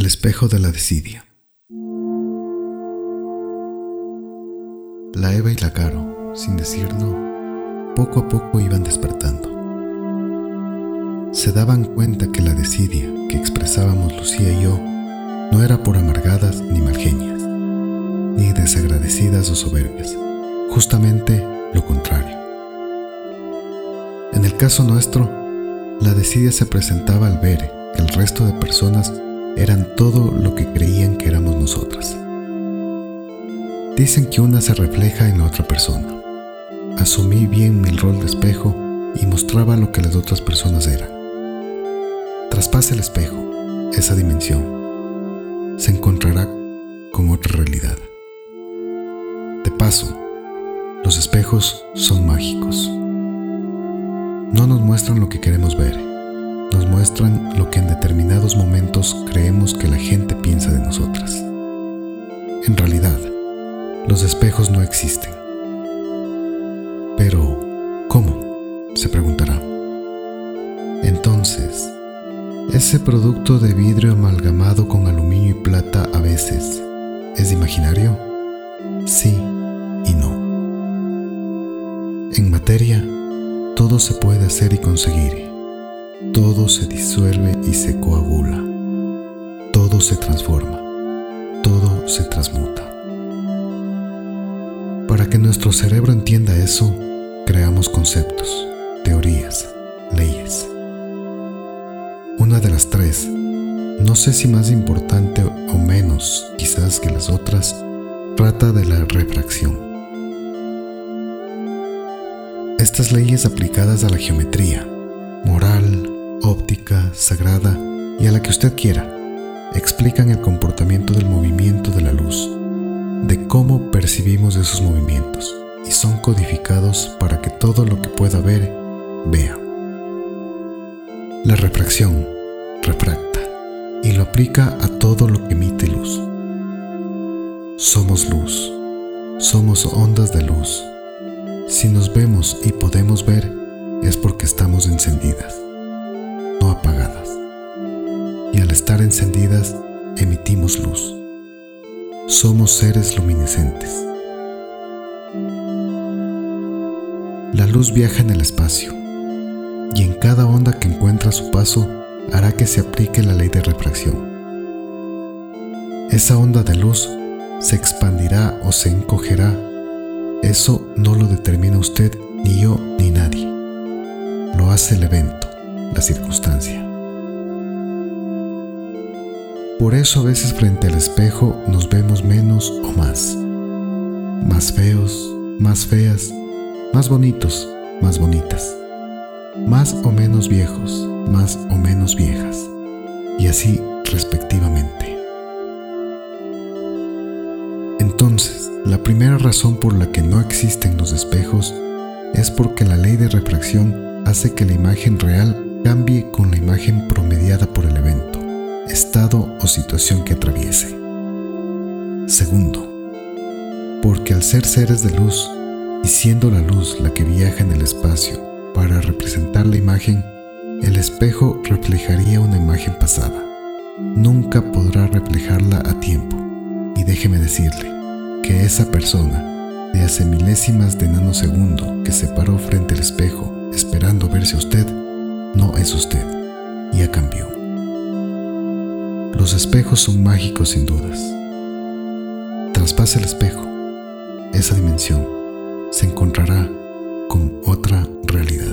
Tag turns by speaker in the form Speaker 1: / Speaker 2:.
Speaker 1: El espejo de la desidia. La Eva y la Caro, sin decirlo, poco a poco iban despertando. Se daban cuenta que la desidia que expresábamos Lucía y yo no era por amargadas ni malgenias, ni desagradecidas o soberbias, justamente lo contrario. En el caso nuestro, la desidia se presentaba al ver que el resto de personas eran todo lo que creían que éramos nosotras. Dicen que una se refleja en la otra persona. Asumí bien mi rol de espejo y mostraba lo que las otras personas eran. Traspase el espejo, esa dimensión, se encontrará con otra realidad. De paso, los espejos son mágicos. No nos muestran lo que queremos ver nos muestran lo que en determinados momentos creemos que la gente piensa de nosotras. En realidad, los espejos no existen. Pero, ¿cómo? se preguntará. Entonces, ese producto de vidrio amalgamado con aluminio y plata a veces, ¿es imaginario? Sí y no. En materia, todo se puede hacer y conseguir todo se disuelve y se coagula, todo se transforma, todo se transmuta. Para que nuestro cerebro entienda eso, creamos conceptos, teorías, leyes. Una de las tres, no sé si más importante o menos quizás que las otras, trata de la refracción. Estas leyes aplicadas a la geometría, moral, óptica, sagrada y a la que usted quiera, explican el comportamiento del movimiento de la luz, de cómo percibimos esos movimientos y son codificados para que todo lo que pueda ver, vea. La refracción refracta y lo aplica a todo lo que emite luz. Somos luz, somos ondas de luz. Si nos vemos y podemos ver, es porque estamos encendidas al estar encendidas, emitimos luz. Somos seres luminescentes. La luz viaja en el espacio y en cada onda que encuentra su paso hará que se aplique la ley de refracción. Esa onda de luz se expandirá o se encogerá. Eso no lo determina usted, ni yo, ni nadie. Lo hace el evento la circunstancia. Por eso a veces frente al espejo nos vemos menos o más. Más feos, más feas, más bonitos, más bonitas. Más o menos viejos, más o menos viejas. Y así respectivamente. Entonces, la primera razón por la que no existen los espejos es porque la ley de refracción hace que la imagen real cambie con la imagen promediada por el evento, estado o situación que atraviese. Segundo, porque al ser seres de luz y siendo la luz la que viaja en el espacio para representar la imagen, el espejo reflejaría una imagen pasada. Nunca podrá reflejarla a tiempo. Y déjeme decirle que esa persona de hace milésimas de nanosegundo que se paró frente al espejo esperando verse usted, no es usted, ya cambió. Los espejos son mágicos sin dudas. Traspase el espejo, esa dimensión se encontrará con otra realidad.